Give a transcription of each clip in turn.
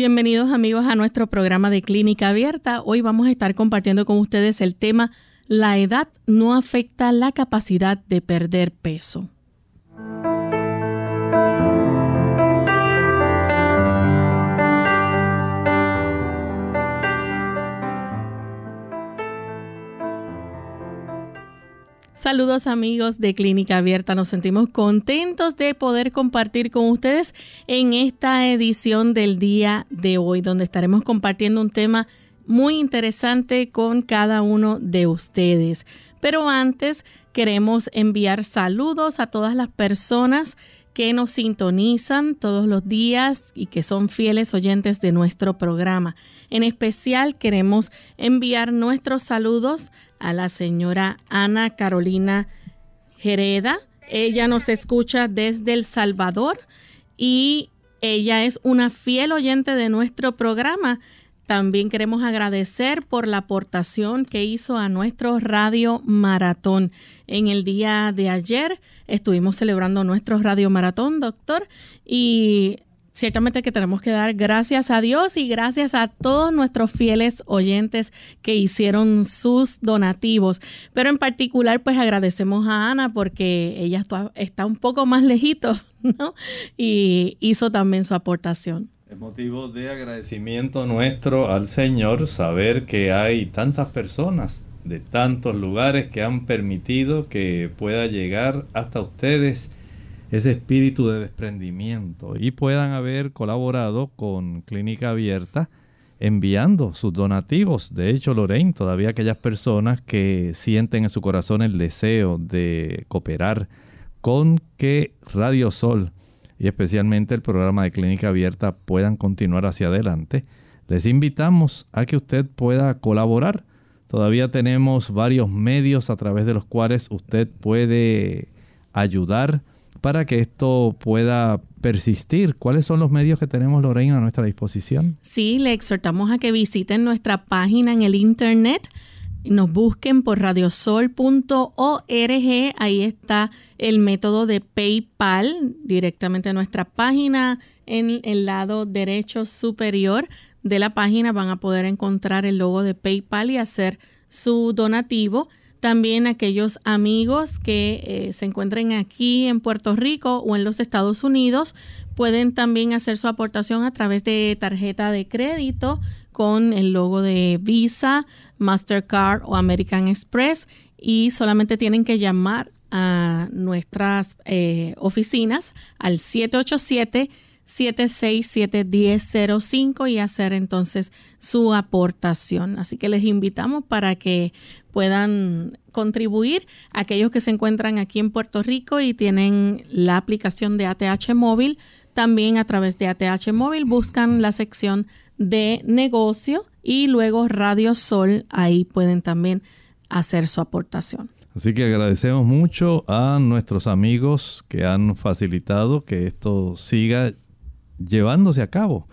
Bienvenidos amigos a nuestro programa de Clínica Abierta. Hoy vamos a estar compartiendo con ustedes el tema La edad no afecta la capacidad de perder peso. Saludos amigos de Clínica Abierta, nos sentimos contentos de poder compartir con ustedes en esta edición del día de hoy, donde estaremos compartiendo un tema muy interesante con cada uno de ustedes. Pero antes queremos enviar saludos a todas las personas que nos sintonizan todos los días y que son fieles oyentes de nuestro programa. En especial queremos enviar nuestros saludos a la señora Ana Carolina Jereda. Ella nos escucha desde El Salvador y ella es una fiel oyente de nuestro programa. También queremos agradecer por la aportación que hizo a nuestro radio maratón. En el día de ayer estuvimos celebrando nuestro radio maratón, doctor, y ciertamente que tenemos que dar gracias a Dios y gracias a todos nuestros fieles oyentes que hicieron sus donativos. Pero en particular, pues agradecemos a Ana porque ella está un poco más lejito, ¿no? Y hizo también su aportación. Es motivo de agradecimiento nuestro al Señor saber que hay tantas personas de tantos lugares que han permitido que pueda llegar hasta ustedes ese espíritu de desprendimiento y puedan haber colaborado con Clínica Abierta enviando sus donativos. De hecho, Lorraine, todavía aquellas personas que sienten en su corazón el deseo de cooperar con que Radio Sol y especialmente el programa de Clínica Abierta puedan continuar hacia adelante, les invitamos a que usted pueda colaborar. Todavía tenemos varios medios a través de los cuales usted puede ayudar para que esto pueda persistir. ¿Cuáles son los medios que tenemos, Lorena, a nuestra disposición? Sí, le exhortamos a que visiten nuestra página en el Internet nos busquen por radiosol.org, ahí está el método de PayPal directamente a nuestra página. En el lado derecho superior de la página van a poder encontrar el logo de PayPal y hacer su donativo. También aquellos amigos que eh, se encuentren aquí en Puerto Rico o en los Estados Unidos pueden también hacer su aportación a través de tarjeta de crédito con el logo de Visa, Mastercard o American Express y solamente tienen que llamar a nuestras eh, oficinas al 787 767-1005 y hacer entonces su aportación. Así que les invitamos para que puedan contribuir aquellos que se encuentran aquí en Puerto Rico y tienen la aplicación de ATH móvil. También a través de ATH móvil buscan la sección de negocio y luego Radio Sol, ahí pueden también hacer su aportación. Así que agradecemos mucho a nuestros amigos que han facilitado que esto siga llevándose a cabo.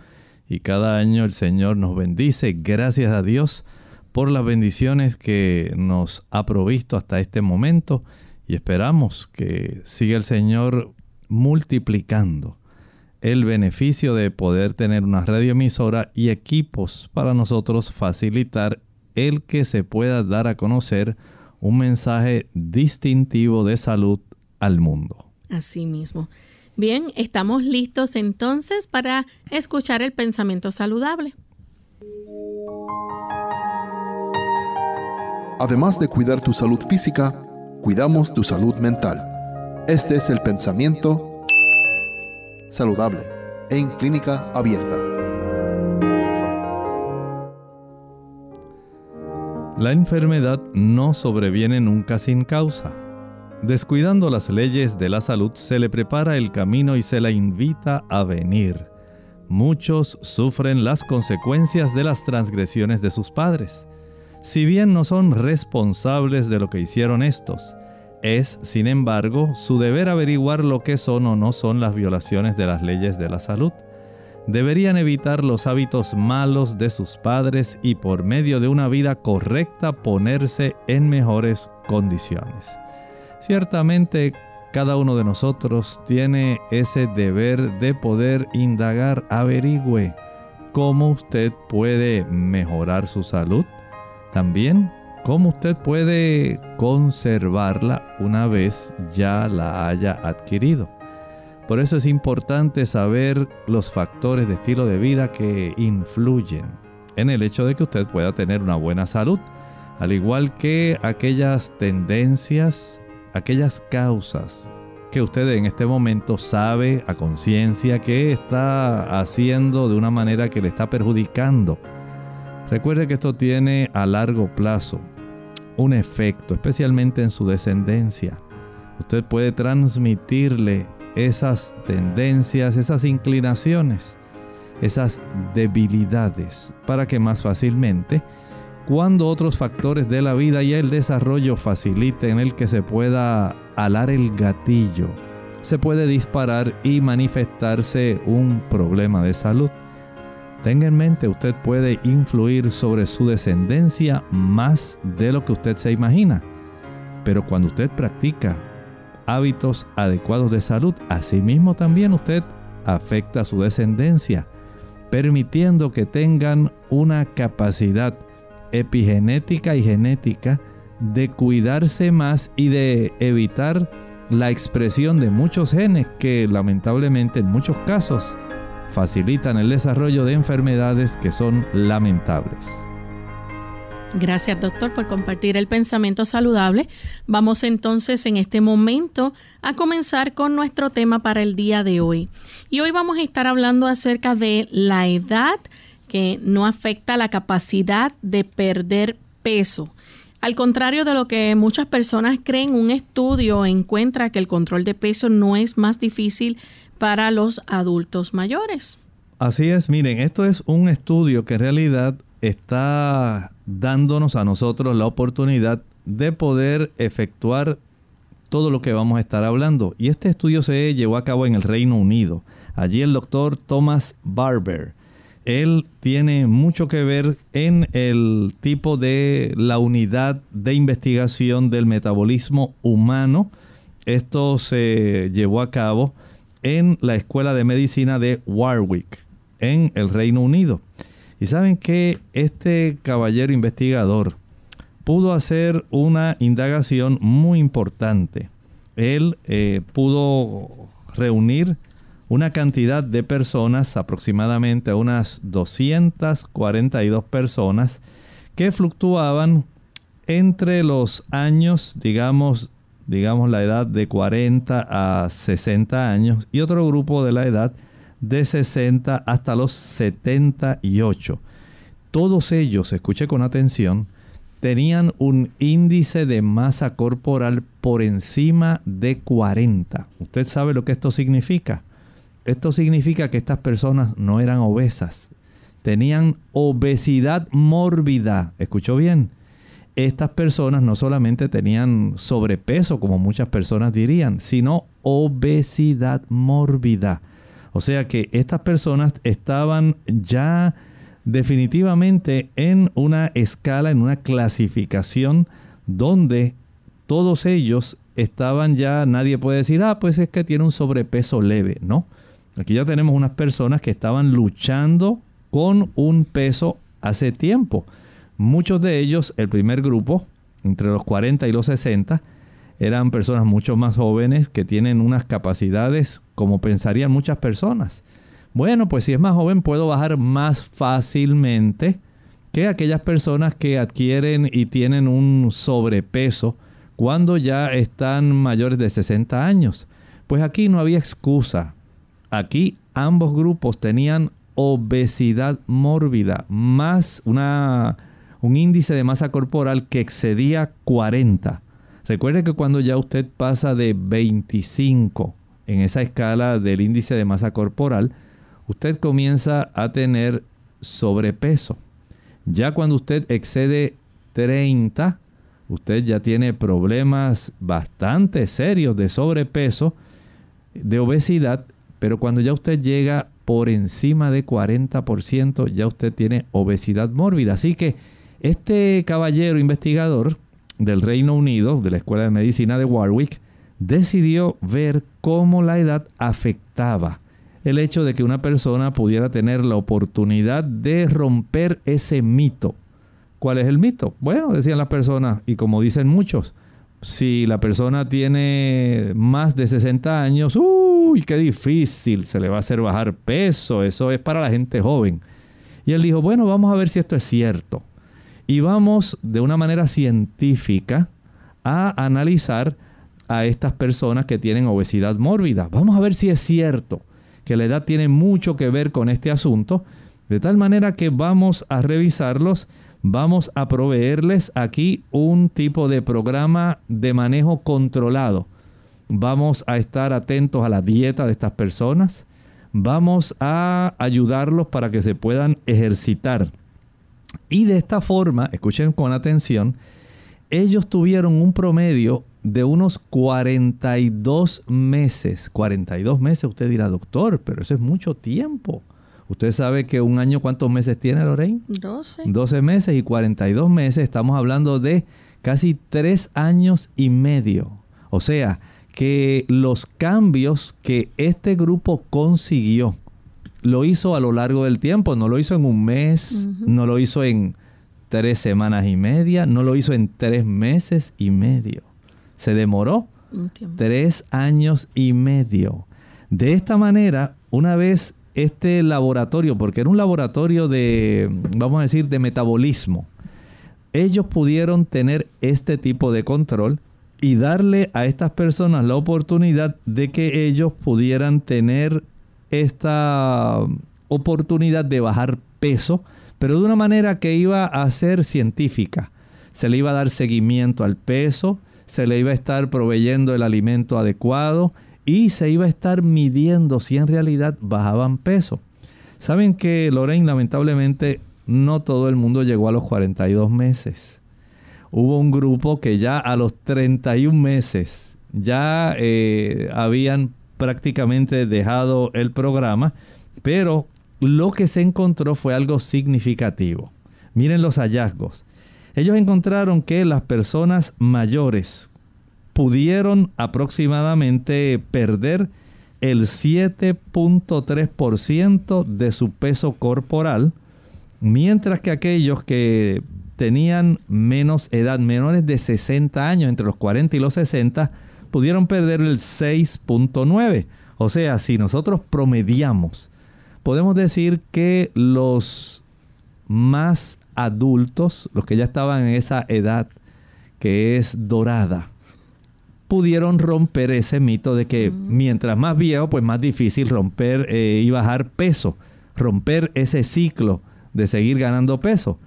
Y cada año el Señor nos bendice. Gracias a Dios por las bendiciones que nos ha provisto hasta este momento. Y esperamos que siga el Señor multiplicando el beneficio de poder tener una radioemisora y equipos para nosotros facilitar el que se pueda dar a conocer un mensaje distintivo de salud al mundo. Así mismo. Bien, estamos listos entonces para escuchar el pensamiento saludable. Además de cuidar tu salud física, cuidamos tu salud mental. Este es el pensamiento saludable en clínica abierta. La enfermedad no sobreviene nunca sin causa. Descuidando las leyes de la salud se le prepara el camino y se la invita a venir. Muchos sufren las consecuencias de las transgresiones de sus padres. Si bien no son responsables de lo que hicieron estos, es, sin embargo, su deber averiguar lo que son o no son las violaciones de las leyes de la salud. Deberían evitar los hábitos malos de sus padres y por medio de una vida correcta ponerse en mejores condiciones. Ciertamente cada uno de nosotros tiene ese deber de poder indagar, averigüe cómo usted puede mejorar su salud. También cómo usted puede conservarla una vez ya la haya adquirido. Por eso es importante saber los factores de estilo de vida que influyen en el hecho de que usted pueda tener una buena salud, al igual que aquellas tendencias aquellas causas que usted en este momento sabe a conciencia que está haciendo de una manera que le está perjudicando. Recuerde que esto tiene a largo plazo un efecto, especialmente en su descendencia. Usted puede transmitirle esas tendencias, esas inclinaciones, esas debilidades, para que más fácilmente cuando otros factores de la vida y el desarrollo faciliten el que se pueda alar el gatillo, se puede disparar y manifestarse un problema de salud. Tenga en mente, usted puede influir sobre su descendencia más de lo que usted se imagina. Pero cuando usted practica hábitos adecuados de salud, asimismo también usted afecta a su descendencia, permitiendo que tengan una capacidad epigenética y genética de cuidarse más y de evitar la expresión de muchos genes que lamentablemente en muchos casos facilitan el desarrollo de enfermedades que son lamentables. Gracias doctor por compartir el pensamiento saludable. Vamos entonces en este momento a comenzar con nuestro tema para el día de hoy. Y hoy vamos a estar hablando acerca de la edad que no afecta la capacidad de perder peso. Al contrario de lo que muchas personas creen, un estudio encuentra que el control de peso no es más difícil para los adultos mayores. Así es, miren, esto es un estudio que en realidad está dándonos a nosotros la oportunidad de poder efectuar todo lo que vamos a estar hablando. Y este estudio se llevó a cabo en el Reino Unido. Allí el doctor Thomas Barber él tiene mucho que ver en el tipo de la unidad de investigación del metabolismo humano. Esto se llevó a cabo en la Escuela de Medicina de Warwick, en el Reino Unido. Y saben que este caballero investigador pudo hacer una indagación muy importante. Él eh, pudo reunir una cantidad de personas, aproximadamente unas 242 personas, que fluctuaban entre los años, digamos, digamos la edad de 40 a 60 años y otro grupo de la edad de 60 hasta los 78. Todos ellos, escuche con atención, tenían un índice de masa corporal por encima de 40. ¿Usted sabe lo que esto significa? Esto significa que estas personas no eran obesas, tenían obesidad mórbida. ¿Escuchó bien? Estas personas no solamente tenían sobrepeso, como muchas personas dirían, sino obesidad mórbida. O sea que estas personas estaban ya definitivamente en una escala, en una clasificación donde todos ellos estaban ya, nadie puede decir, ah, pues es que tiene un sobrepeso leve, ¿no? Aquí ya tenemos unas personas que estaban luchando con un peso hace tiempo. Muchos de ellos, el primer grupo, entre los 40 y los 60, eran personas mucho más jóvenes que tienen unas capacidades como pensarían muchas personas. Bueno, pues si es más joven puedo bajar más fácilmente que aquellas personas que adquieren y tienen un sobrepeso cuando ya están mayores de 60 años. Pues aquí no había excusa. Aquí ambos grupos tenían obesidad mórbida, más una, un índice de masa corporal que excedía 40. Recuerde que cuando ya usted pasa de 25 en esa escala del índice de masa corporal, usted comienza a tener sobrepeso. Ya cuando usted excede 30, usted ya tiene problemas bastante serios de sobrepeso, de obesidad, pero cuando ya usted llega por encima de 40%, ya usted tiene obesidad mórbida. Así que este caballero investigador del Reino Unido, de la Escuela de Medicina de Warwick, decidió ver cómo la edad afectaba el hecho de que una persona pudiera tener la oportunidad de romper ese mito. ¿Cuál es el mito? Bueno, decían las personas, y como dicen muchos, si la persona tiene más de 60 años, uy, qué difícil, se le va a hacer bajar peso, eso es para la gente joven. Y él dijo, bueno, vamos a ver si esto es cierto. Y vamos de una manera científica a analizar a estas personas que tienen obesidad mórbida. Vamos a ver si es cierto que la edad tiene mucho que ver con este asunto, de tal manera que vamos a revisarlos, vamos a proveerles aquí un tipo de programa de manejo controlado. Vamos a estar atentos a la dieta de estas personas, vamos a ayudarlos para que se puedan ejercitar y de esta forma, escuchen con atención, ellos tuvieron un promedio de unos 42 meses. 42 meses, usted dirá, doctor, pero eso es mucho tiempo. Usted sabe que un año, ¿cuántos meses tiene, Lorraine? 12. 12 meses y 42 meses, estamos hablando de casi 3 años y medio. O sea, que los cambios que este grupo consiguió lo hizo a lo largo del tiempo, no lo hizo en un mes, no lo hizo en tres semanas y media, no lo hizo en tres meses y medio. Se demoró tres años y medio. De esta manera, una vez este laboratorio, porque era un laboratorio de, vamos a decir, de metabolismo, ellos pudieron tener este tipo de control y darle a estas personas la oportunidad de que ellos pudieran tener esta oportunidad de bajar peso, pero de una manera que iba a ser científica. Se le iba a dar seguimiento al peso, se le iba a estar proveyendo el alimento adecuado y se iba a estar midiendo si en realidad bajaban peso. Saben que Lorraine lamentablemente no todo el mundo llegó a los 42 meses. Hubo un grupo que ya a los 31 meses ya eh, habían prácticamente dejado el programa, pero lo que se encontró fue algo significativo. Miren los hallazgos. Ellos encontraron que las personas mayores pudieron aproximadamente perder el 7.3% de su peso corporal, mientras que aquellos que tenían menos edad, menores de 60 años, entre los 40 y los 60, pudieron perder el 6.9. O sea, si nosotros promediamos, podemos decir que los más adultos, los que ya estaban en esa edad que es dorada, pudieron romper ese mito de que mm. mientras más viejo, pues más difícil romper eh, y bajar peso, romper ese ciclo de seguir ganando peso.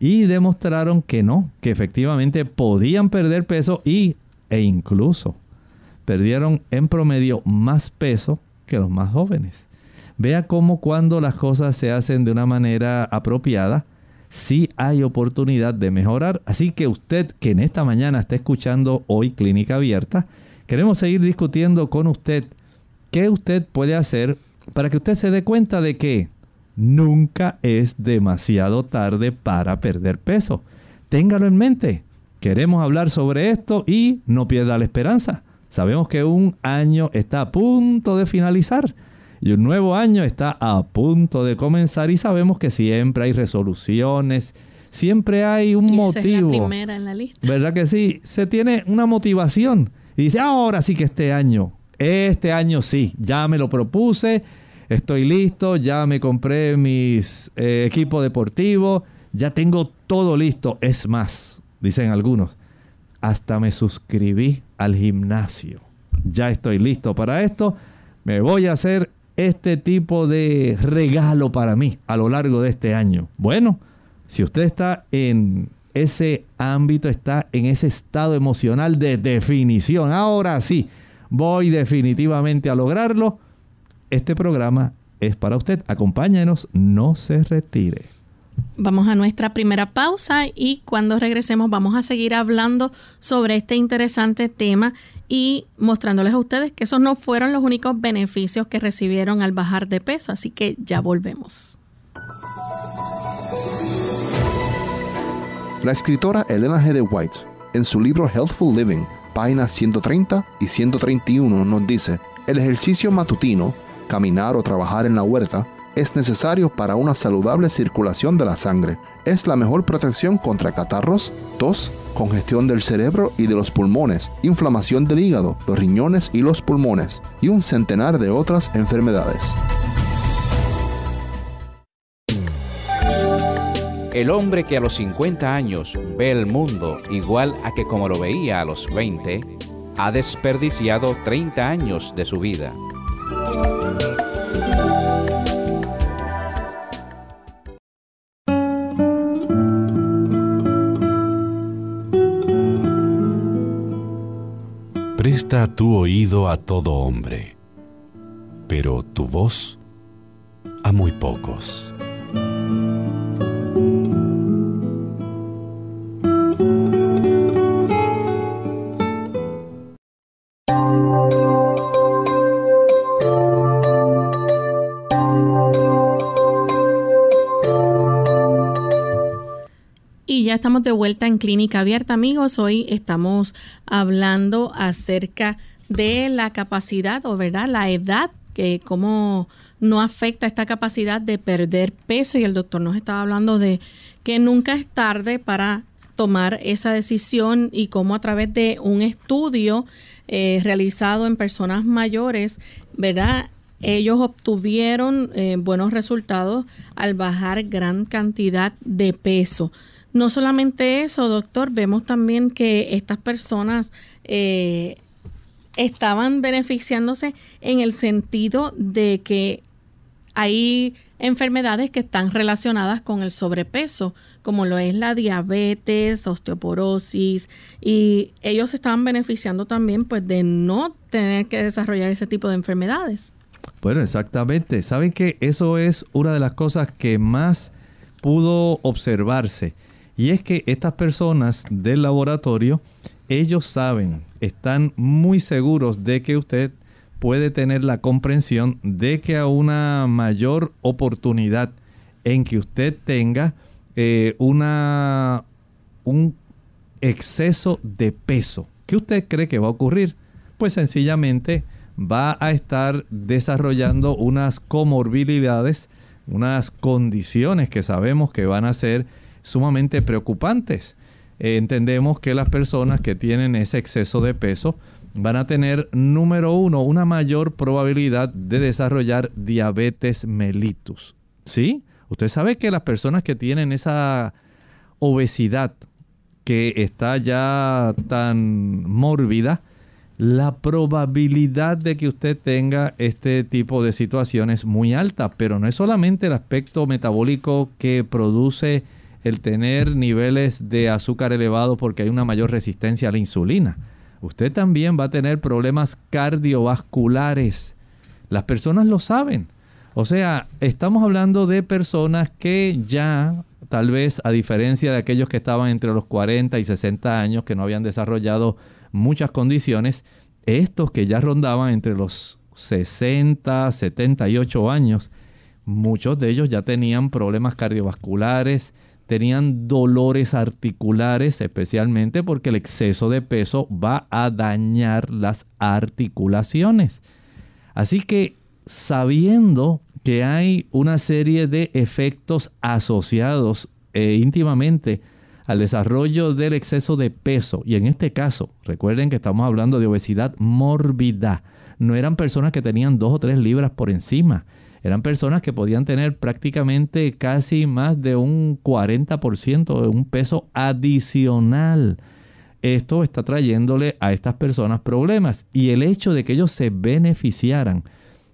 Y demostraron que no, que efectivamente podían perder peso y, e incluso perdieron en promedio más peso que los más jóvenes. Vea cómo cuando las cosas se hacen de una manera apropiada, sí hay oportunidad de mejorar. Así que usted que en esta mañana está escuchando hoy Clínica Abierta, queremos seguir discutiendo con usted qué usted puede hacer para que usted se dé cuenta de que nunca es demasiado tarde para perder peso. Téngalo en mente. Queremos hablar sobre esto y no pierda la esperanza. Sabemos que un año está a punto de finalizar y un nuevo año está a punto de comenzar y sabemos que siempre hay resoluciones, siempre hay un motivo. Es la primera en la lista. ¿Verdad que sí? Se tiene una motivación y dice, ahora sí que este año, este año sí, ya me lo propuse, estoy listo, ya me compré mis eh, equipos deportivos, ya tengo todo listo. Es más, dicen algunos, hasta me suscribí al gimnasio. Ya estoy listo para esto. Me voy a hacer este tipo de regalo para mí a lo largo de este año. Bueno, Si usted está en ese ámbito, está en ese estado emocional de definición, ahora sí, voy definitivamente a lograrlo, este programa es para usted. Acompáñenos, no se retire. Vamos a nuestra primera pausa y cuando regresemos vamos a seguir hablando sobre este interesante tema y mostrándoles a ustedes que esos no fueron los únicos beneficios que recibieron al bajar de peso. Así que ya volvemos. La escritora Elena G. White, en su libro Healthful Living, páginas 130 y 131, nos dice, el ejercicio matutino, caminar o trabajar en la huerta, es necesario para una saludable circulación de la sangre. Es la mejor protección contra catarros, tos, congestión del cerebro y de los pulmones, inflamación del hígado, los riñones y los pulmones, y un centenar de otras enfermedades. El hombre que a los 50 años ve el mundo igual a que como lo veía a los 20, ha desperdiciado 30 años de su vida. Presta tu oído a todo hombre, pero tu voz a muy pocos. En Clínica Abierta, amigos. Hoy estamos hablando acerca de la capacidad o, ¿verdad?, la edad que cómo no afecta esta capacidad de perder peso y el doctor nos estaba hablando de que nunca es tarde para tomar esa decisión y cómo a través de un estudio eh, realizado en personas mayores, ¿verdad? Ellos obtuvieron eh, buenos resultados al bajar gran cantidad de peso. No solamente eso, doctor, vemos también que estas personas eh, estaban beneficiándose en el sentido de que hay enfermedades que están relacionadas con el sobrepeso, como lo es la diabetes, osteoporosis, y ellos estaban beneficiando también pues de no tener que desarrollar ese tipo de enfermedades. Bueno, exactamente. Saben que eso es una de las cosas que más pudo observarse y es que estas personas del laboratorio, ellos saben, están muy seguros de que usted puede tener la comprensión de que a una mayor oportunidad en que usted tenga eh, una, un exceso de peso. ¿Qué usted cree que va a ocurrir? Pues sencillamente va a estar desarrollando unas comorbilidades, unas condiciones que sabemos que van a ser sumamente preocupantes. Eh, entendemos que las personas que tienen ese exceso de peso van a tener, número uno, una mayor probabilidad de desarrollar diabetes mellitus. ¿Sí? Usted sabe que las personas que tienen esa obesidad que está ya tan mórbida, la probabilidad de que usted tenga este tipo de situaciones es muy alta, pero no es solamente el aspecto metabólico que produce el tener niveles de azúcar elevado porque hay una mayor resistencia a la insulina. Usted también va a tener problemas cardiovasculares. Las personas lo saben. O sea, estamos hablando de personas que ya, tal vez a diferencia de aquellos que estaban entre los 40 y 60 años, que no habían desarrollado muchas condiciones, estos que ya rondaban entre los 60, 78 años, muchos de ellos ya tenían problemas cardiovasculares, tenían dolores articulares, especialmente porque el exceso de peso va a dañar las articulaciones. Así que sabiendo que hay una serie de efectos asociados e íntimamente al desarrollo del exceso de peso, y en este caso, recuerden que estamos hablando de obesidad mórbida, no eran personas que tenían dos o tres libras por encima, eran personas que podían tener prácticamente casi más de un 40% de un peso adicional. Esto está trayéndole a estas personas problemas y el hecho de que ellos se beneficiaran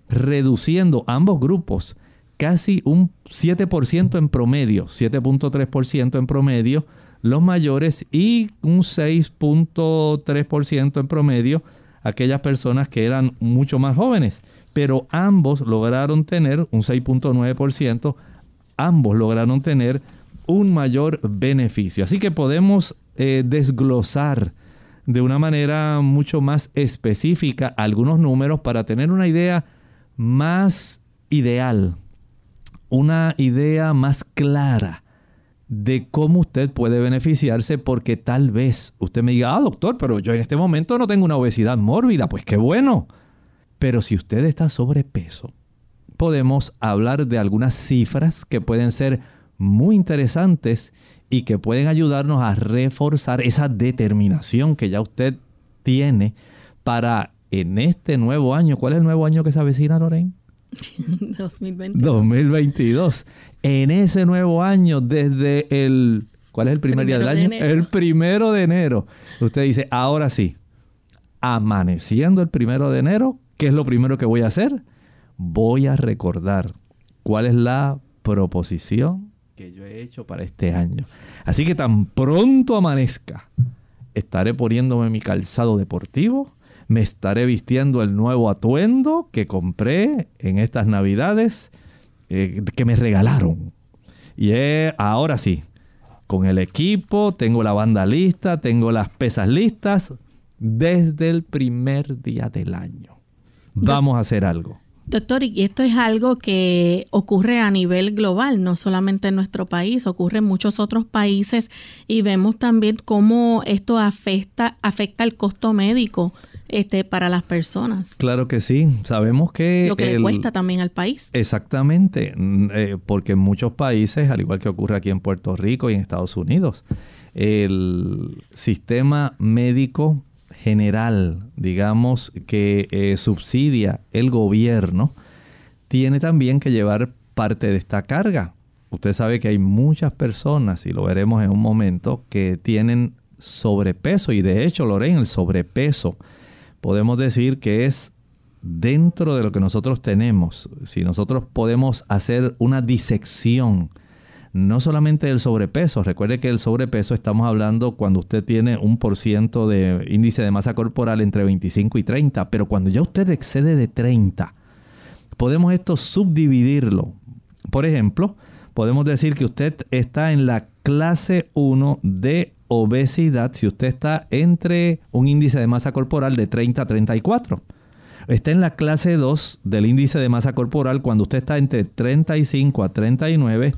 reduciendo ambos grupos casi un 7% en promedio, 7.3% en promedio los mayores y un 6.3% en promedio aquellas personas que eran mucho más jóvenes. Pero ambos lograron tener un 6.9%, ambos lograron tener un mayor beneficio. Así que podemos eh, desglosar de una manera mucho más específica algunos números para tener una idea más ideal, una idea más clara de cómo usted puede beneficiarse porque tal vez usted me diga, ah, doctor, pero yo en este momento no tengo una obesidad mórbida, pues qué bueno. Pero si usted está sobrepeso, podemos hablar de algunas cifras que pueden ser muy interesantes y que pueden ayudarnos a reforzar esa determinación que ya usted tiene para en este nuevo año. ¿Cuál es el nuevo año que se avecina, Lorraine? 2022. 2022. En ese nuevo año, desde el... ¿Cuál es el primer día del año? El primero de enero. Usted dice, ahora sí, amaneciendo el primero de enero, ¿qué es lo primero que voy a hacer? Voy a recordar cuál es la proposición que yo he hecho para este año. Así que tan pronto amanezca, estaré poniéndome mi calzado deportivo, me estaré vistiendo el nuevo atuendo que compré en estas navidades, eh, que me regalaron. Y ahora sí, con el equipo, tengo la banda lista, tengo las pesas listas desde el primer día del año. Vamos a hacer algo. Doctor, y esto es algo que ocurre a nivel global, no solamente en nuestro país, ocurre en muchos otros países y vemos también cómo esto afecta, afecta el costo médico este, para las personas. Claro que sí, sabemos que... Lo que le cuesta también al país. Exactamente, eh, porque en muchos países, al igual que ocurre aquí en Puerto Rico y en Estados Unidos, el sistema médico general, digamos, que eh, subsidia el gobierno, tiene también que llevar parte de esta carga. Usted sabe que hay muchas personas, y lo veremos en un momento, que tienen sobrepeso, y de hecho, Lorena, el sobrepeso podemos decir que es dentro de lo que nosotros tenemos. Si nosotros podemos hacer una disección, no solamente del sobrepeso, recuerde que el sobrepeso estamos hablando cuando usted tiene un por ciento de índice de masa corporal entre 25 y 30, pero cuando ya usted excede de 30, podemos esto subdividirlo. Por ejemplo, podemos decir que usted está en la clase 1 de obesidad si usted está entre un índice de masa corporal de 30 a 34. Está en la clase 2 del índice de masa corporal cuando usted está entre 35 a 39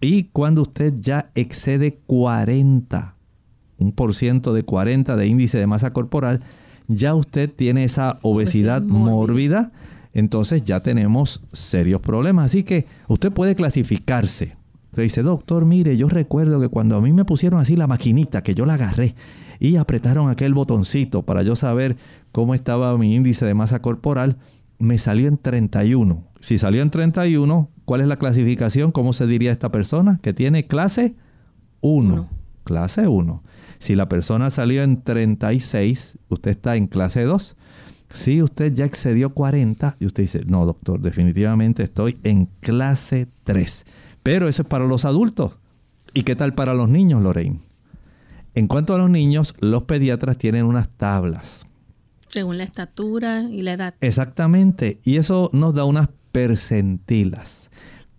y cuando usted ya excede 40, un por ciento de 40 de índice de masa corporal, ya usted tiene esa obesidad mórbida. entonces ya tenemos serios problemas. Así que usted puede clasificarse se dice, doctor, mire, yo recuerdo que cuando a mí me pusieron así la maquinita, que yo la agarré y apretaron aquel botoncito para yo saber cómo estaba mi índice de masa corporal, me salió en 31. Si salió en 31, ¿cuál es la clasificación? ¿Cómo se diría esta persona? Que tiene clase 1. Clase 1. Si la persona salió en 36, usted está en clase 2. Si usted ya excedió 40 y usted dice, no, doctor, definitivamente estoy en clase 3. Pero eso es para los adultos. ¿Y qué tal para los niños, Lorraine? En cuanto a los niños, los pediatras tienen unas tablas. Según la estatura y la edad. Exactamente. Y eso nos da unas percentilas.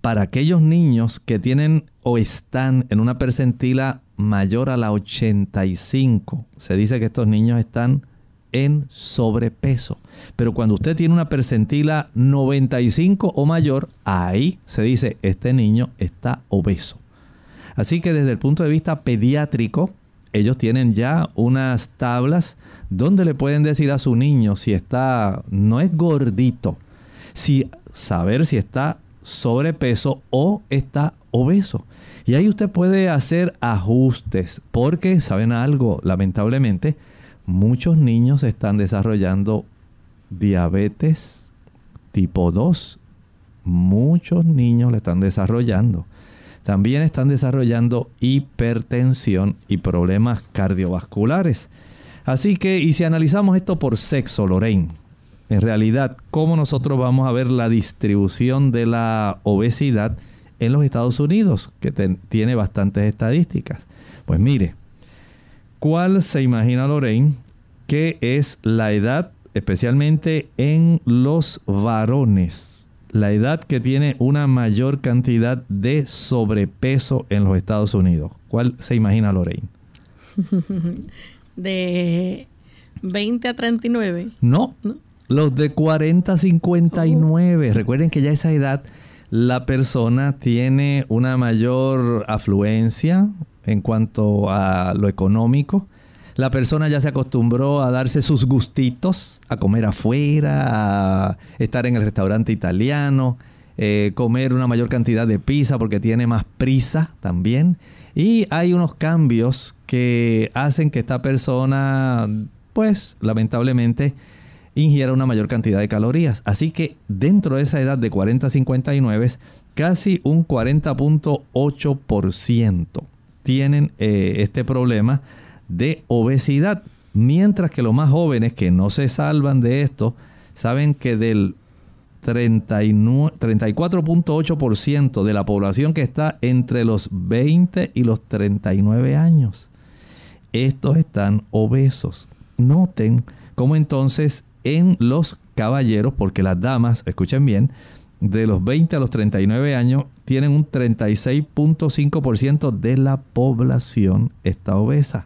Para aquellos niños que tienen o están en una percentila mayor a la 85, se dice que estos niños están en sobrepeso. Pero cuando usted tiene una percentila 95 o mayor, ahí se dice, este niño está obeso. Así que desde el punto de vista pediátrico, ellos tienen ya unas tablas donde le pueden decir a su niño si está, no es gordito, si saber si está sobrepeso o está obeso. Y ahí usted puede hacer ajustes, porque saben algo, lamentablemente, muchos niños están desarrollando diabetes tipo 2. Muchos niños le están desarrollando. También están desarrollando hipertensión y problemas cardiovasculares. Así que, y si analizamos esto por sexo, Lorraine, en realidad, cómo nosotros vamos a ver la distribución de la obesidad en los Estados Unidos, que tiene bastantes estadísticas. Pues mire, ¿cuál se imagina Lorraine que es la edad, especialmente en los varones? La edad que tiene una mayor cantidad de sobrepeso en los Estados Unidos. ¿Cuál se imagina Lorraine? de 20 a 39. No, los de 40 a 59. Recuerden que ya esa edad la persona tiene una mayor afluencia en cuanto a lo económico. La persona ya se acostumbró a darse sus gustitos, a comer afuera, a estar en el restaurante italiano, eh, comer una mayor cantidad de pizza porque tiene más prisa también. Y hay unos cambios que hacen que esta persona, pues lamentablemente, ingiera una mayor cantidad de calorías. Así que dentro de esa edad de 40 a 59, casi un 40.8% tienen eh, este problema de obesidad. Mientras que los más jóvenes que no se salvan de esto, saben que del 34.8% de la población que está entre los 20 y los 39 años. Estos están obesos. Noten cómo entonces en los caballeros, porque las damas, escuchen bien, de los 20 a los 39 años tienen un 36.5% de la población está obesa.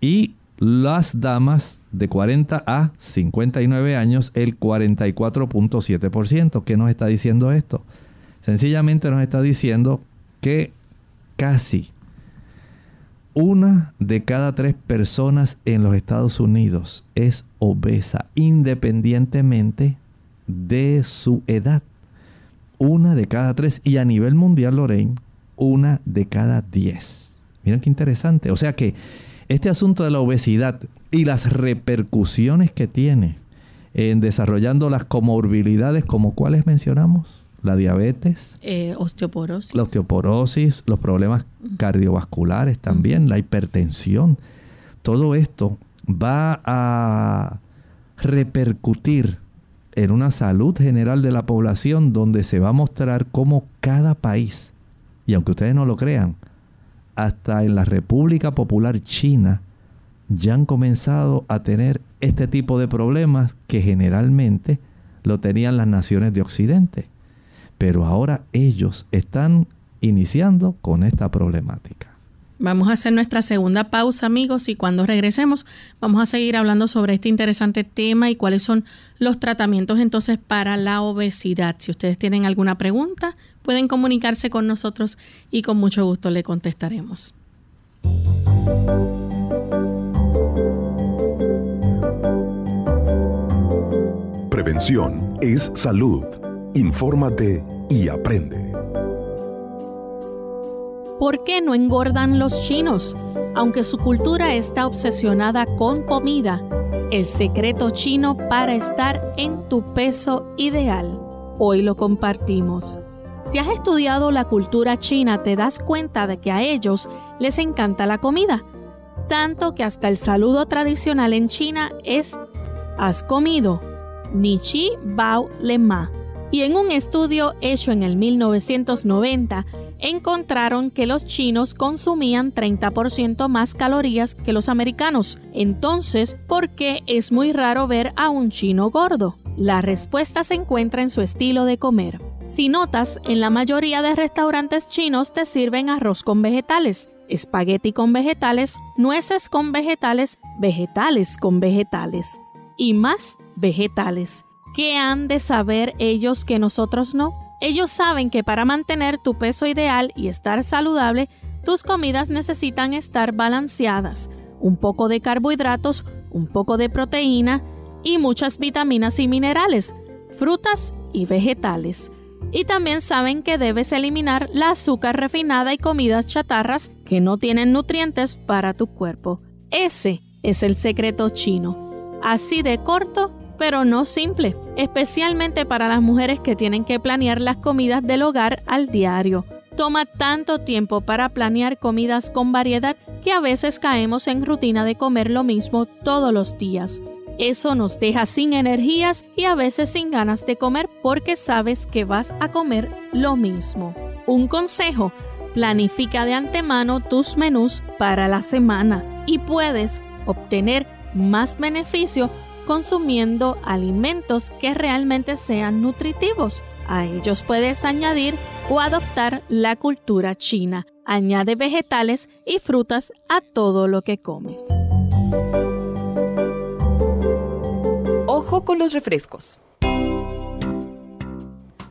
Y las damas de 40 a 59 años, el 44.7%. ¿Qué nos está diciendo esto? Sencillamente nos está diciendo que casi una de cada tres personas en los Estados Unidos es obesa, independientemente de su edad. Una de cada tres. Y a nivel mundial, Lorraine, una de cada diez. Miren qué interesante. O sea que este asunto de la obesidad y las repercusiones que tiene en desarrollando las comorbilidades como cuáles mencionamos, la diabetes, eh, osteoporosis. la osteoporosis, los problemas cardiovasculares también, la hipertensión. Todo esto va a repercutir en una salud general de la población donde se va a mostrar cómo cada país, y aunque ustedes no lo crean, hasta en la República Popular China ya han comenzado a tener este tipo de problemas que generalmente lo tenían las naciones de Occidente. Pero ahora ellos están iniciando con esta problemática. Vamos a hacer nuestra segunda pausa, amigos, y cuando regresemos vamos a seguir hablando sobre este interesante tema y cuáles son los tratamientos entonces para la obesidad. Si ustedes tienen alguna pregunta, pueden comunicarse con nosotros y con mucho gusto le contestaremos. Prevención es salud. Infórmate y aprende. ¿Por qué no engordan los chinos? Aunque su cultura está obsesionada con comida, el secreto chino para estar en tu peso ideal. Hoy lo compartimos. Si has estudiado la cultura china, te das cuenta de que a ellos les encanta la comida, tanto que hasta el saludo tradicional en China es ¿has comido? Ni chi bao le ma. Y en un estudio hecho en el 1990, encontraron que los chinos consumían 30% más calorías que los americanos. Entonces, ¿por qué es muy raro ver a un chino gordo? La respuesta se encuentra en su estilo de comer. Si notas, en la mayoría de restaurantes chinos te sirven arroz con vegetales, espagueti con vegetales, nueces con vegetales, vegetales con vegetales y más vegetales. ¿Qué han de saber ellos que nosotros no? Ellos saben que para mantener tu peso ideal y estar saludable, tus comidas necesitan estar balanceadas. Un poco de carbohidratos, un poco de proteína y muchas vitaminas y minerales, frutas y vegetales. Y también saben que debes eliminar la azúcar refinada y comidas chatarras que no tienen nutrientes para tu cuerpo. Ese es el secreto chino. Así de corto pero no simple, especialmente para las mujeres que tienen que planear las comidas del hogar al diario. Toma tanto tiempo para planear comidas con variedad que a veces caemos en rutina de comer lo mismo todos los días. Eso nos deja sin energías y a veces sin ganas de comer porque sabes que vas a comer lo mismo. Un consejo, planifica de antemano tus menús para la semana y puedes obtener más beneficio consumiendo alimentos que realmente sean nutritivos. A ellos puedes añadir o adoptar la cultura china. Añade vegetales y frutas a todo lo que comes. Ojo con los refrescos.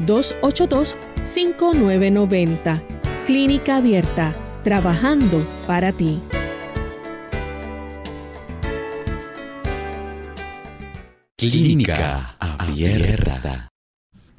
787-282-5990. Clínica Abierta, trabajando para ti. Clínica Abierta.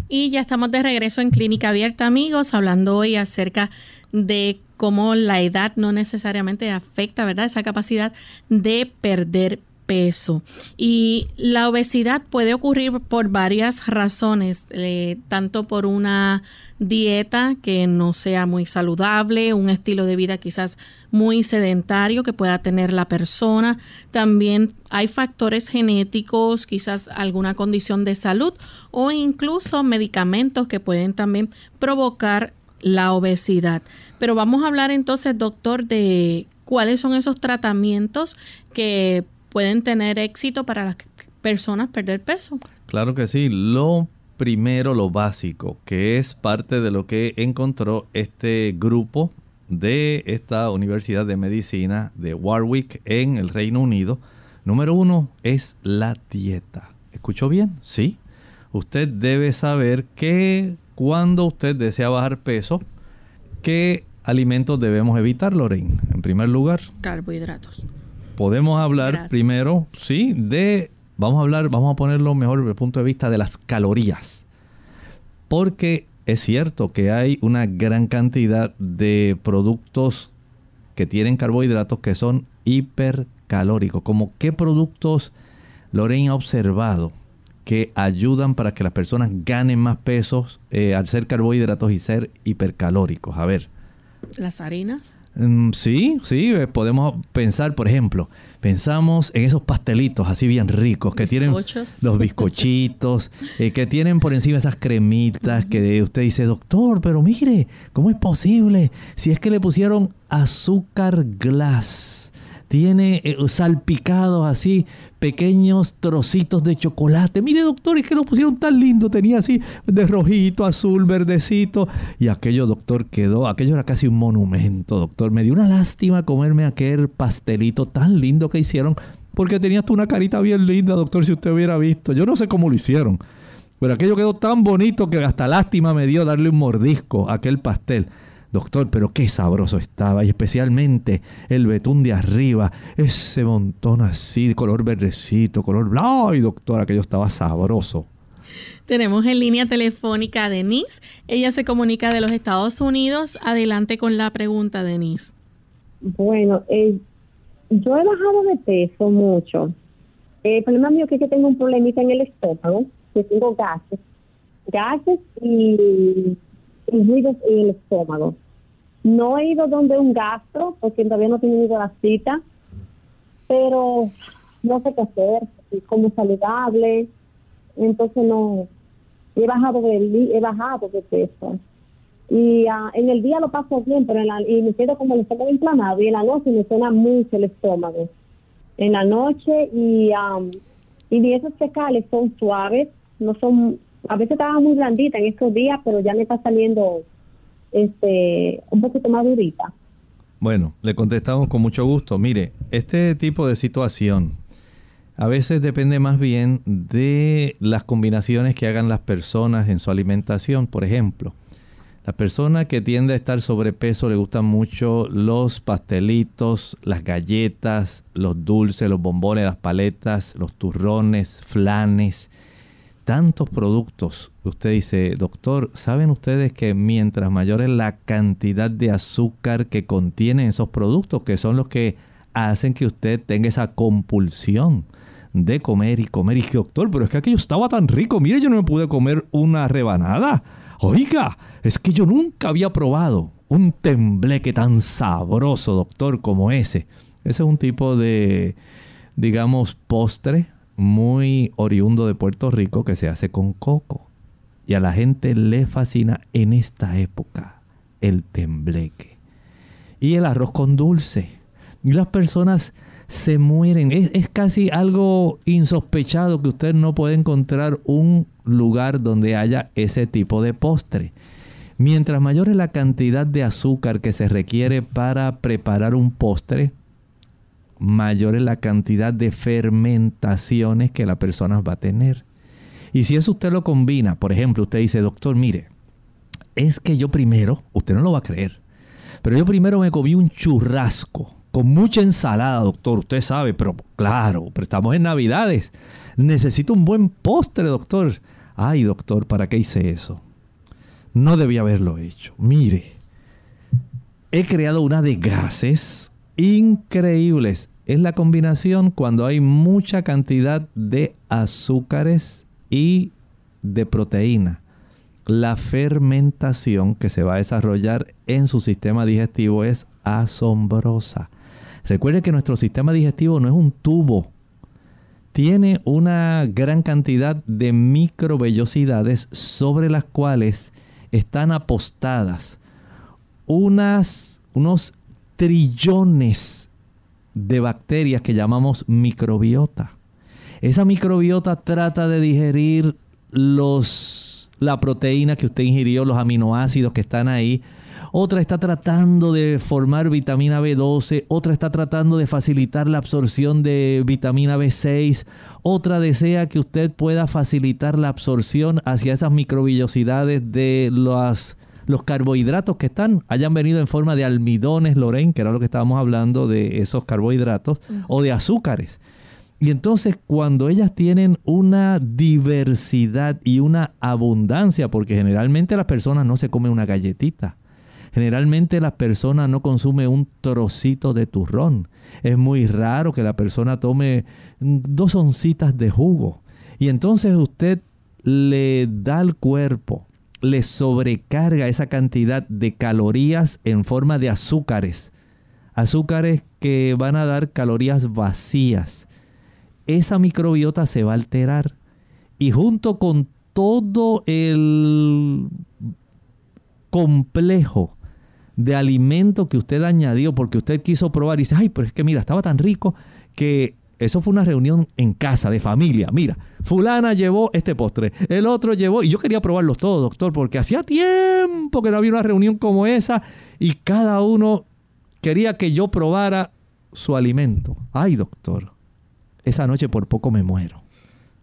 Y ya estamos de regreso en Clínica Abierta, amigos, hablando hoy acerca de cómo la edad no necesariamente afecta, ¿verdad? Esa capacidad de perder peso. Y la obesidad puede ocurrir por varias razones, eh, tanto por una dieta que no sea muy saludable, un estilo de vida quizás muy sedentario que pueda tener la persona. También hay factores genéticos, quizás alguna condición de salud o incluso medicamentos que pueden también provocar la obesidad. Pero vamos a hablar entonces, doctor, de cuáles son esos tratamientos que pueden tener éxito para las personas perder peso. Claro que sí. Lo primero, lo básico, que es parte de lo que encontró este grupo de esta Universidad de Medicina de Warwick en el Reino Unido. Número uno es la dieta. ¿Escuchó bien? Sí. Usted debe saber que cuando usted desea bajar peso, ¿qué alimentos debemos evitar, Lorraine? En primer lugar, carbohidratos. Podemos hablar primero, sí, de, vamos a hablar, vamos a ponerlo mejor desde el punto de vista de las calorías. Porque es cierto que hay una gran cantidad de productos que tienen carbohidratos que son hipercalóricos. Como qué productos Lorraine ha observado que ayudan para que las personas ganen más pesos eh, al ser carbohidratos y ser hipercalóricos. A ver. ¿Las harinas? Mm, sí, sí, eh, podemos pensar, por ejemplo, pensamos en esos pastelitos así bien ricos que tienen los bizcochitos, eh, que tienen por encima esas cremitas que usted dice, doctor, pero mire, ¿cómo es posible? Si es que le pusieron azúcar glass tiene eh, salpicados así pequeños trocitos de chocolate. Mire, doctor, es que lo pusieron tan lindo. Tenía así de rojito, azul, verdecito. Y aquello, doctor, quedó. Aquello era casi un monumento, doctor. Me dio una lástima comerme aquel pastelito tan lindo que hicieron. Porque tenía hasta una carita bien linda, doctor, si usted hubiera visto. Yo no sé cómo lo hicieron. Pero aquello quedó tan bonito que hasta lástima me dio darle un mordisco a aquel pastel. Doctor, pero qué sabroso estaba, y especialmente el betún de arriba, ese montón así, de color verdecito, color blanco. Ay, doctor, aquello estaba sabroso. Tenemos en línea telefónica a Denise. Ella se comunica de los Estados Unidos. Adelante con la pregunta, Denise. Bueno, eh, yo he bajado de peso mucho. El problema mío es que tengo un problemita en el estómago, que tengo gases, gases y, y ruidos en el estómago. No he ido donde un gastro, porque todavía no he tenido la cita, pero no sé qué hacer, como saludable, entonces no, he bajado de, he bajado de peso. Y ah, en el día lo paso bien, pero en la, y me quedo como el estómago inflamado, y en la noche me suena mucho el estómago. En la noche, y, um, y esos fecales son suaves, no son, a veces estaba muy blandita en estos días, pero ya me está saliendo este un poquito más durita. Bueno, le contestamos con mucho gusto. Mire, este tipo de situación a veces depende más bien de las combinaciones que hagan las personas en su alimentación. Por ejemplo, la persona que tiende a estar sobrepeso le gustan mucho los pastelitos, las galletas, los dulces, los bombones, las paletas, los turrones, flanes, tantos productos. Usted dice, doctor, ¿saben ustedes que mientras mayor es la cantidad de azúcar que contienen esos productos, que son los que hacen que usted tenga esa compulsión? de comer y comer. Y dije, doctor, pero es que aquello estaba tan rico. Mire, yo no me pude comer una rebanada. Oiga, es que yo nunca había probado un tembleque tan sabroso, doctor, como ese. Ese es un tipo de, digamos, postre muy oriundo de Puerto Rico que se hace con coco. Y a la gente le fascina en esta época el tembleque. Y el arroz con dulce. Y las personas se mueren. Es, casi algo insospechado que usted no puede encontrar un lugar donde haya ese tipo de postre. Mientras mayor es la cantidad de azúcar que se requiere para preparar un postre, mayor es la cantidad de fermentaciones que la persona va a tener. Y si eso usted lo combina, por ejemplo, usted dice, doctor, mire, es que yo primero, usted no lo va a creer, pero yo primero me comí un churrasco con mucha ensalada, doctor, usted sabe, pero claro, pero estamos en Navidades. Necesito un buen postre, doctor. Ay, doctor, ¿para qué hice eso? No debía haberlo hecho. Mire, he creado una de gases increíbles. Es la combinación cuando hay mucha cantidad de azúcares y de proteína. La fermentación que se va a desarrollar en su sistema digestivo es asombrosa. Recuerde que nuestro sistema digestivo no es un tubo. Tiene una gran cantidad de microvellosidades sobre las cuales están apostadas unas, unos trillones de bacterias que llamamos microbiota. Esa microbiota trata de digerir los, la proteína que usted ingirió, los aminoácidos que están ahí, otra está tratando de formar vitamina B12, otra está tratando de facilitar la absorción de vitamina B6, otra desea que usted pueda facilitar la absorción hacia esas microvillosidades de los, los carbohidratos que están, hayan venido en forma de almidones, Lorraine, que era lo que estábamos hablando de esos carbohidratos, o de azúcares. Y entonces cuando ellas tienen una diversidad y una abundancia, porque generalmente las personas no se comen una galletita, Generalmente la persona no consume un trocito de turrón. Es muy raro que la persona tome dos oncitas de jugo. Y entonces usted le da al cuerpo, le sobrecarga esa cantidad de calorías en forma de azúcares. Azúcares que van a dar calorías vacías. Esa microbiota se va a alterar. Y junto con todo el complejo de alimento que usted añadió porque usted quiso probar y dice, ay, pero es que mira, estaba tan rico que eso fue una reunión en casa de familia. Mira, fulana llevó este postre, el otro llevó, y yo quería probarlos todos, doctor, porque hacía tiempo que no había una reunión como esa y cada uno quería que yo probara su alimento. Ay, doctor, esa noche por poco me muero.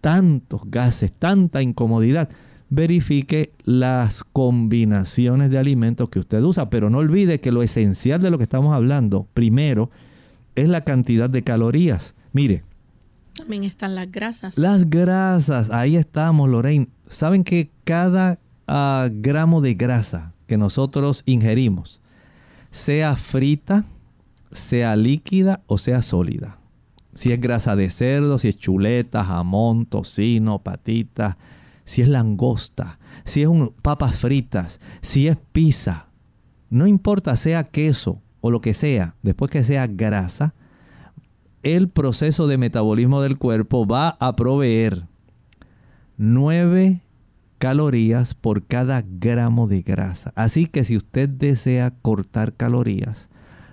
Tantos gases, tanta incomodidad verifique las combinaciones de alimentos que usted usa, pero no olvide que lo esencial de lo que estamos hablando, primero, es la cantidad de calorías. Mire. También están las grasas. Las grasas, ahí estamos, Lorraine. Saben que cada ah, gramo de grasa que nosotros ingerimos, sea frita, sea líquida o sea sólida. Si es grasa de cerdo, si es chuleta, jamón, tocino, patitas, si es langosta, si es un, papas fritas, si es pizza, no importa sea queso o lo que sea, después que sea grasa, el proceso de metabolismo del cuerpo va a proveer 9 calorías por cada gramo de grasa. Así que si usted desea cortar calorías,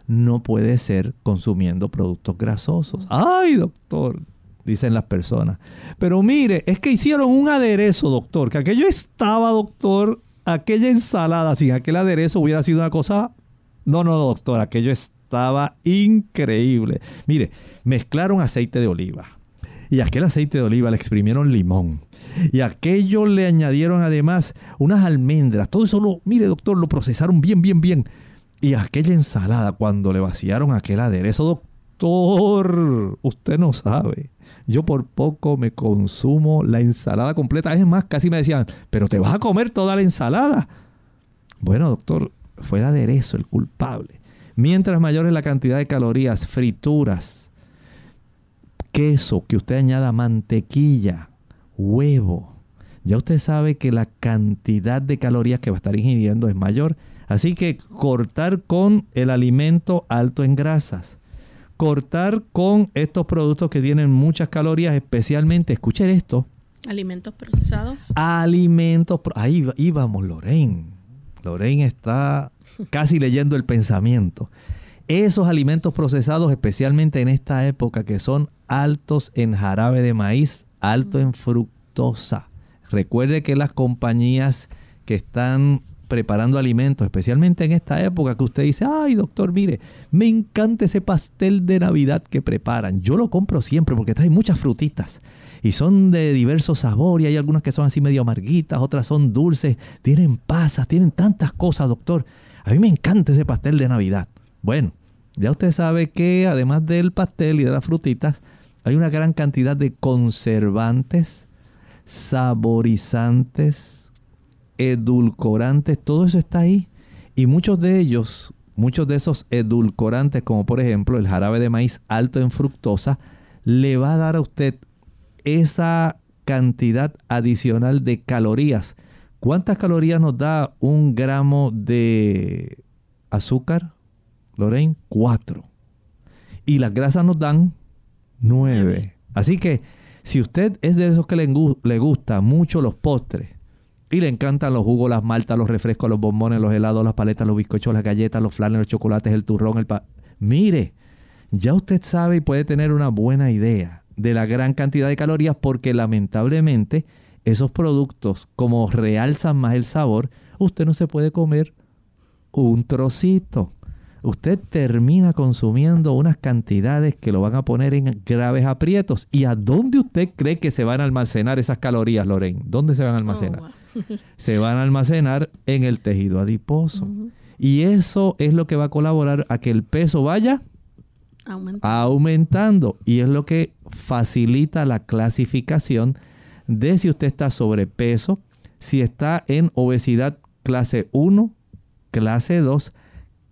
no puede ser consumiendo productos grasosos. Ay, doctor, dicen las personas. Pero mire, es que hicieron un aderezo, doctor, que aquello estaba, doctor, aquella ensalada sin aquel aderezo hubiera sido una cosa... No, no, doctor, aquello estaba increíble. Mire, mezclaron aceite de oliva. Y aquel aceite de oliva le exprimieron limón. Y aquello le añadieron además unas almendras. Todo eso lo, mire doctor, lo procesaron bien, bien, bien. Y aquella ensalada, cuando le vaciaron aquel aderezo, doctor, usted no sabe. Yo por poco me consumo la ensalada completa. Es más, casi me decían, pero te vas a comer toda la ensalada. Bueno, doctor, fue el aderezo el culpable. Mientras mayor es la cantidad de calorías, frituras, queso, que usted añada mantequilla, huevo, ya usted sabe que la cantidad de calorías que va a estar ingiriendo es mayor. Así que cortar con el alimento alto en grasas. Cortar con estos productos que tienen muchas calorías, especialmente, escuchen esto. Alimentos procesados. Alimentos. Ahí íbamos, Lorraine. Lorraine está casi leyendo el pensamiento. Esos alimentos procesados, especialmente en esta época, que son altos en jarabe de maíz, alto en fructosa. Recuerde que las compañías que están preparando alimentos, especialmente en esta época que usted dice, ay doctor, mire, me encanta ese pastel de Navidad que preparan. Yo lo compro siempre porque trae muchas frutitas y son de diversos sabores. Hay algunas que son así medio amarguitas, otras son dulces, tienen pasas, tienen tantas cosas, doctor. A mí me encanta ese pastel de Navidad. Bueno, ya usted sabe que además del pastel y de las frutitas, hay una gran cantidad de conservantes, saborizantes, edulcorantes, todo eso está ahí. Y muchos de ellos, muchos de esos edulcorantes, como por ejemplo el jarabe de maíz alto en fructosa, le va a dar a usted esa cantidad adicional de calorías. ¿Cuántas calorías nos da un gramo de azúcar, Lorraine? Cuatro. Y las grasas nos dan nueve. Así que si usted es de esos que le, le gusta mucho los postres y le encantan los jugos, las maltas, los refrescos, los bombones, los helados, las paletas, los bizcochos, las galletas, los flanes, los chocolates, el turrón, el pa Mire, ya usted sabe y puede tener una buena idea de la gran cantidad de calorías porque lamentablemente esos productos como realzan más el sabor, usted no se puede comer un trocito. Usted termina consumiendo unas cantidades que lo van a poner en graves aprietos. ¿Y a dónde usted cree que se van a almacenar esas calorías, Loren? ¿Dónde se van a almacenar? Oh, se van a almacenar en el tejido adiposo. Y eso es lo que va a colaborar a que el peso vaya aumentando. Y es lo que facilita la clasificación de si usted está sobrepeso, si está en obesidad clase 1, clase 2,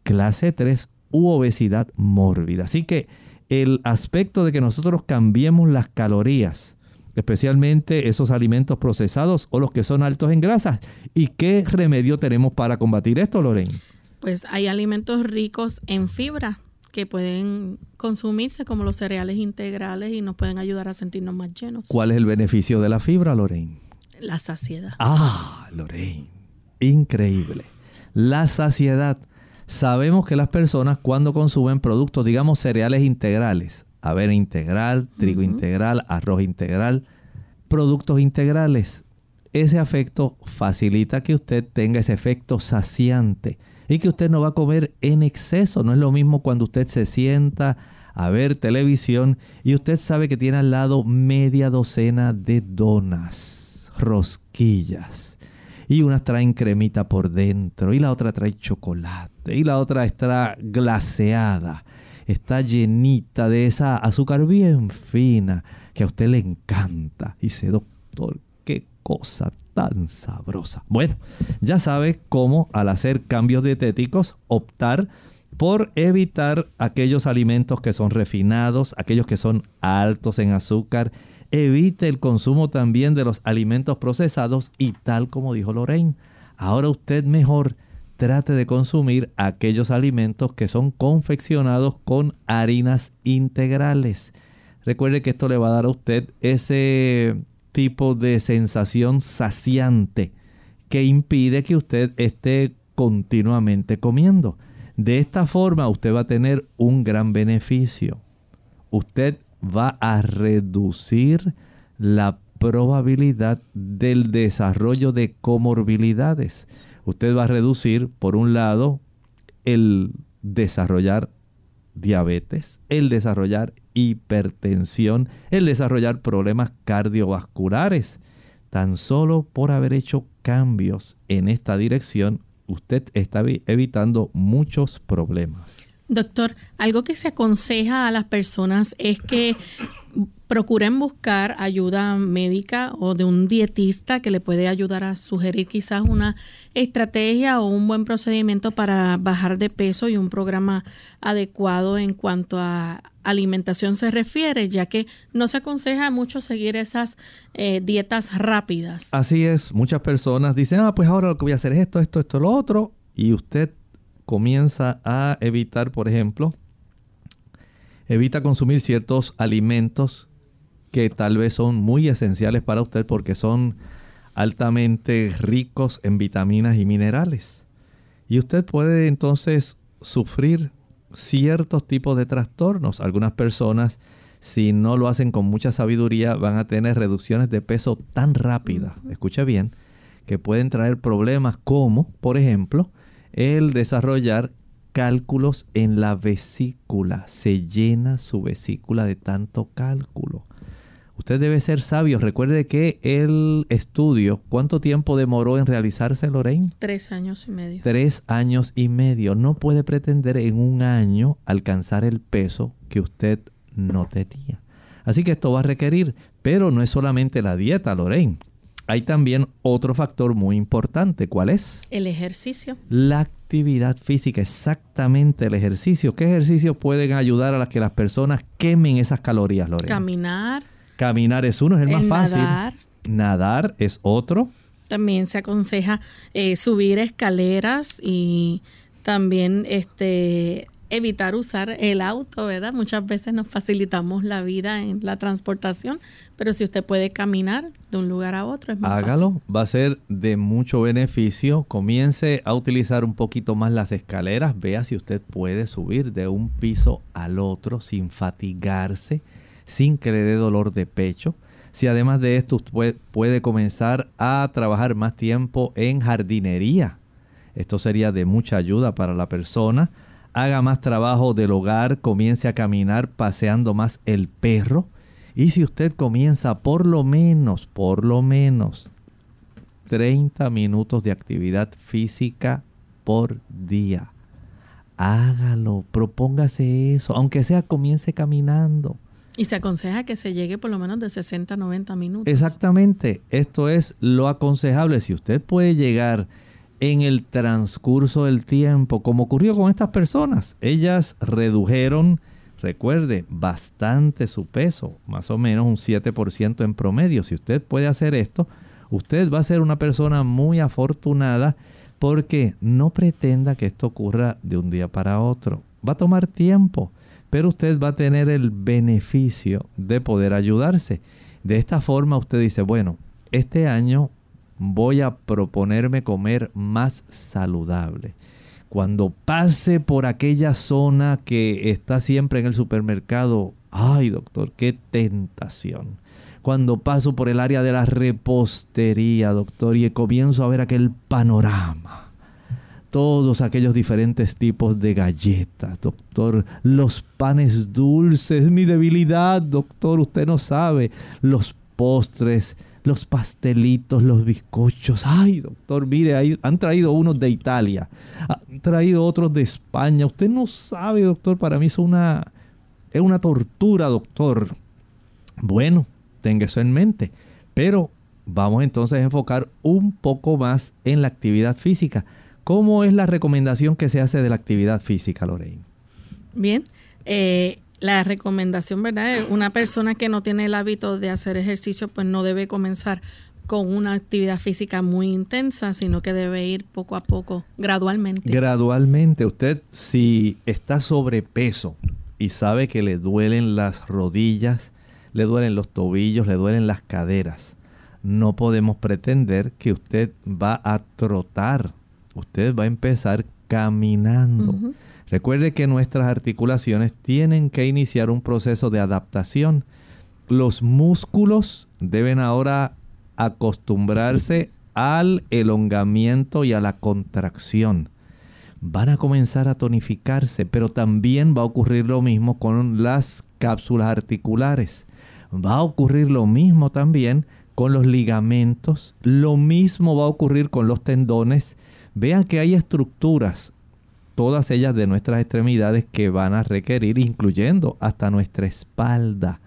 clase 3 u obesidad mórbida. Así que el aspecto de que nosotros cambiemos las calorías, especialmente esos alimentos procesados o los que son altos en grasas. ¿Y qué remedio tenemos para combatir esto, Lorraine? Pues hay alimentos ricos en fibra, que pueden consumirse como los cereales integrales y nos pueden ayudar a sentirnos más llenos. ¿Cuál es el beneficio de la fibra, Lorraine? La saciedad. Ah, Lorraine. Increíble. La saciedad. Sabemos que las personas cuando consumen productos, digamos cereales integrales, avena integral, trigo integral, arroz integral, productos integrales, ese afecto facilita que usted tenga ese efecto saciante y que usted no va a comer en exceso. No es lo mismo cuando usted se sienta a ver televisión y usted sabe que tiene al lado media docena de donas, rosquillas. Y unas traen cremita por dentro y la otra trae chocolate y la otra está glaseada. Está llenita de esa azúcar bien fina que a usted le encanta. Y dice, doctor, qué cosa tan sabrosa. Bueno, ya sabe cómo al hacer cambios dietéticos optar por evitar aquellos alimentos que son refinados, aquellos que son altos en azúcar. Evite el consumo también de los alimentos procesados y tal como dijo Lorraine, ahora usted mejor trate de consumir aquellos alimentos que son confeccionados con harinas integrales. Recuerde que esto le va a dar a usted ese tipo de sensación saciante que impide que usted esté continuamente comiendo. De esta forma usted va a tener un gran beneficio. Usted va a reducir la probabilidad del desarrollo de comorbilidades. Usted va a reducir, por un lado, el desarrollar diabetes, el desarrollar hipertensión, el desarrollar problemas cardiovasculares. Tan solo por haber hecho cambios en esta dirección, usted está evitando muchos problemas. Doctor, algo que se aconseja a las personas es que procuren buscar ayuda médica o de un dietista que le puede ayudar a sugerir quizás una estrategia o un buen procedimiento para bajar de peso y un programa adecuado en cuanto a alimentación se refiere, ya que no se aconseja mucho seguir esas eh, dietas rápidas. Así es, muchas personas dicen, ah, pues ahora lo que voy a hacer es esto, esto, esto, lo otro, y usted comienza a evitar, por ejemplo, evita consumir ciertos alimentos que tal vez son muy esenciales para usted porque son altamente ricos en vitaminas y minerales. Y usted puede entonces sufrir ciertos tipos de trastornos. Algunas personas, si no lo hacen con mucha sabiduría, van a tener reducciones de peso tan rápidas, escuche bien, que pueden traer problemas como, por ejemplo, el desarrollar cálculos en la vesícula. Se llena su vesícula de tanto cálculo. Usted debe ser sabio. Recuerde que el estudio, ¿cuánto tiempo demoró en realizarse, Lorraine? Tres años y medio. Tres años y medio. No puede pretender en un año alcanzar el peso que usted no tenía. Así que esto va a requerir, pero no es solamente la dieta, Lorraine hay también otro factor muy importante. ¿Cuál es? El ejercicio. La actividad física, exactamente el ejercicio. ¿Qué ejercicios pueden ayudar a que las personas quemen esas calorías, Lorena? Caminar. Caminar es uno, es el, más fácil. Nadar. Nadar es otro. También se aconseja eh, subir escaleras y también este evitar usar el auto, ¿verdad? Muchas veces nos facilitamos la vida en la transportación, pero si usted puede caminar de un lugar a otro, es más Hágalo, va a ser de mucho beneficio. Comience a utilizar un poquito más las escaleras, vea si usted puede subir de un piso al otro sin fatigarse, sin que le dé dolor de pecho. Si además de esto usted puede comenzar a trabajar más tiempo en jardinería, esto sería de mucha ayuda para la persona haga más trabajo del hogar, comience a caminar paseando más el perro. Y si usted comienza por lo menos, por lo menos 30 minutos de actividad física por día, hágalo, propóngase eso, aunque sea comience caminando. Y se aconseja que se llegue por lo menos de 60 a 90 minutos. Exactamente, esto es lo aconsejable. Si usted puede llegar en el transcurso del tiempo, como ocurrió con estas personas. Ellas redujeron, recuerde, bastante su peso, más o menos un 7% en promedio. Si usted puede hacer esto, usted va a ser una persona muy afortunada porque no pretenda que esto ocurra de un día para otro. Va a tomar tiempo, pero usted va a tener el beneficio de poder ayudarse. De esta forma usted dice, bueno, este año voy a proponerme comer más saludable. Cuando pase por aquella zona que está siempre en el supermercado, ay doctor, qué tentación. Cuando paso por el área de la repostería, doctor, y comienzo a ver aquel panorama todos aquellos diferentes tipos de galletas, doctor. Los panes dulces, mi debilidad, doctor, usted no sabe. Los postres, los pastelitos, los bizcochos. Ay, doctor, mire, han traído unos de Italia, han traído otros de España. Usted no sabe, doctor, para mí es una, es una tortura, doctor. Bueno, tenga eso en mente. Pero vamos entonces a enfocar un poco más en la actividad física. ¿Cómo es la recomendación que se hace de la actividad física, Lorraine? Bien, eh, la recomendación, ¿verdad? Una persona que no tiene el hábito de hacer ejercicio, pues no debe comenzar con una actividad física muy intensa, sino que debe ir poco a poco, gradualmente. Gradualmente. Usted si está sobrepeso y sabe que le duelen las rodillas, le duelen los tobillos, le duelen las caderas, no podemos pretender que usted va a trotar. Usted va a empezar caminando. Recuerde que nuestras articulaciones tienen que iniciar un proceso de adaptación. Los músculos deben ahora acostumbrarse al elongamiento y a la contracción. Van a comenzar a tonificarse, pero también va a ocurrir lo mismo con las cápsulas articulares. Va a ocurrir lo mismo también con los ligamentos. Lo mismo va a ocurrir con los tendones. Vean que hay estructuras todas ellas de nuestras extremidades que van a requerir, incluyendo hasta nuestra espalda,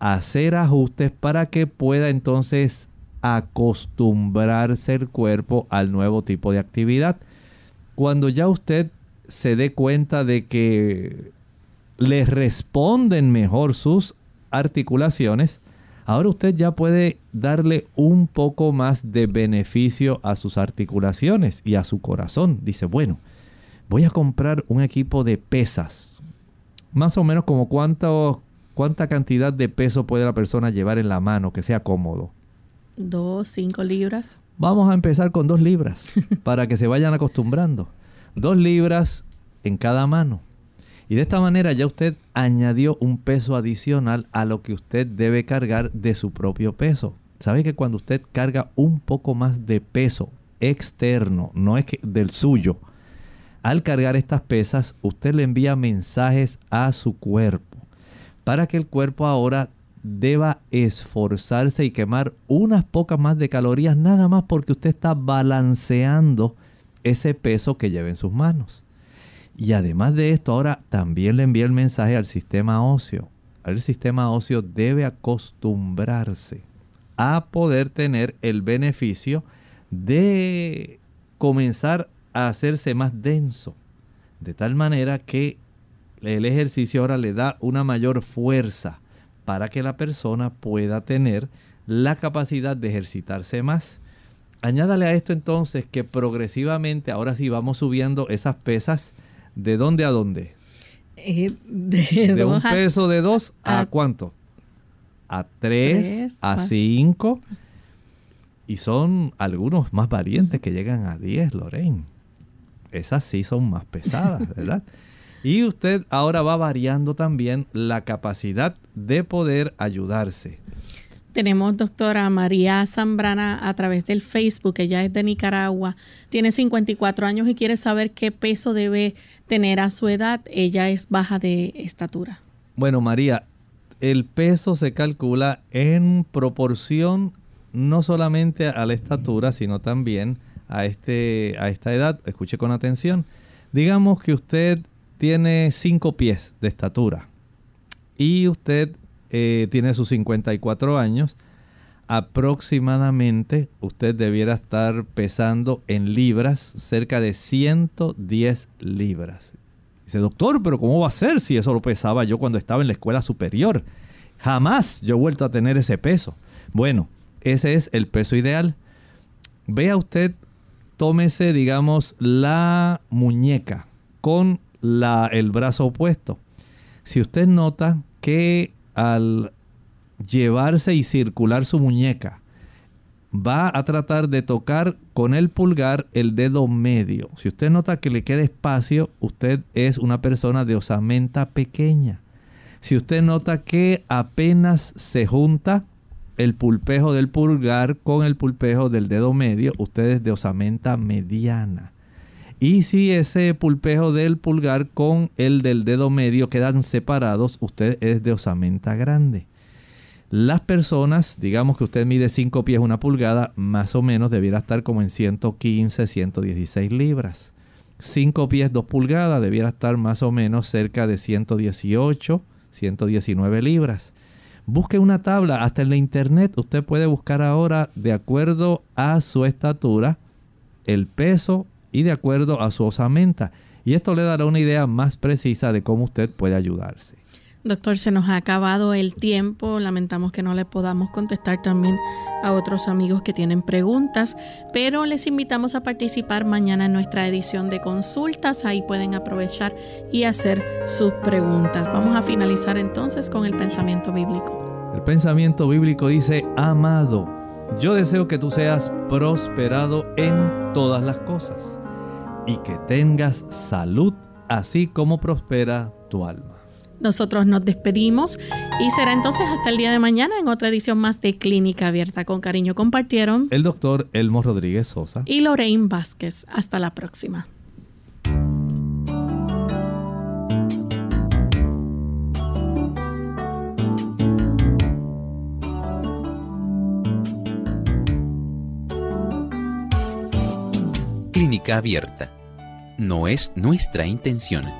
hacer ajustes para que pueda entonces acostumbrarse el cuerpo al nuevo tipo de actividad. Cuando ya usted se dé cuenta de que le responden mejor sus articulaciones, ahora usted ya puede darle un poco más de beneficio a sus articulaciones y a su corazón. Dice, bueno, voy a comprar un equipo de pesas. Más o menos como cuánto, cuánta cantidad de peso puede la persona llevar en la mano que sea cómodo. Dos, cinco libras. Vamos a empezar con dos libras para que se vayan acostumbrando. Dos libras en cada mano. Y de esta manera ya usted añadió un peso adicional a lo que usted debe cargar de su propio peso. ¿Sabe que cuando usted carga un poco más de peso externo, no es que del suyo, al cargar estas pesas, usted le envía mensajes a su cuerpo para que el cuerpo ahora deba esforzarse y quemar unas pocas más de calorías nada más porque usted está balanceando ese peso que lleva en sus manos. Y además de esto, ahora también le envía el mensaje al sistema óseo. El sistema óseo debe acostumbrarse a poder tener el beneficio de comenzar a hacerse más denso. De tal manera que el ejercicio ahora le da una mayor fuerza para que la persona pueda tener la capacidad de ejercitarse más. Añádale a esto entonces que progresivamente ahora sí vamos subiendo esas pesas de dónde a dónde. Eh, de, un peso de 2 a, cuánto? A 3, a 5. Y son algunos más valientes que llegan a 10, Lorraine esas sí son más pesadas, ¿verdad? y usted ahora va variando también la capacidad de poder ayudarse. Tenemos doctora María Zambrana a través del Facebook, ella es de Nicaragua, tiene 54 años y quiere saber qué peso debe tener a su edad. Ella es baja de estatura. Bueno, María, el peso se calcula en proporción no solamente a la estatura, sino también a, este, a esta edad, escuche con atención, digamos que usted tiene 5 pies de estatura y usted eh, tiene sus 54 años, aproximadamente usted debiera estar pesando en libras cerca de 110 libras. Dice, doctor, pero ¿cómo va a ser si eso lo pesaba yo cuando estaba en la escuela superior? Jamás yo he vuelto a tener ese peso. Bueno, ese es el peso ideal. Vea usted tómese, digamos, la muñeca con la, el brazo opuesto. Si usted nota que al llevarse y circular su muñeca, va a tratar de tocar con el pulgar el dedo medio. Si usted nota que le queda espacio, usted es una persona de osamenta pequeña. Si usted nota que apenas se junta el pulpejo del pulgar con el pulpejo del dedo medio, ustedes de osamenta mediana. Y si ese pulpejo del pulgar con el del dedo medio quedan separados, usted es de osamenta grande. Las personas, digamos que usted mide 5 pies una pulgada, más o menos debiera estar como en 115, 116 libras. 5 pies 2 pulgadas debiera estar más o menos cerca de 118, 119 libras. Busque una tabla, hasta en la internet usted puede buscar ahora de acuerdo a su estatura el peso y de acuerdo a su osamenta. Y esto le dará una idea más precisa de cómo usted puede ayudarse. Doctor, se nos ha acabado el tiempo. Lamentamos que no le podamos contestar también a otros amigos que tienen preguntas, pero les invitamos a participar mañana en nuestra edición de consultas. Ahí pueden aprovechar y hacer sus preguntas. Vamos a finalizar entonces con el pensamiento bíblico. El pensamiento bíblico dice, amado, yo deseo que tú seas prosperado en todas las cosas y que tengas salud así como prospera tu alma. Nosotros nos despedimos y será entonces hasta el día de mañana en otra edición más de Clínica Abierta. Con cariño compartieron el doctor Elmo Rodríguez Sosa y Lorraine Vázquez. Hasta la próxima. Clínica Abierta. No es nuestra intención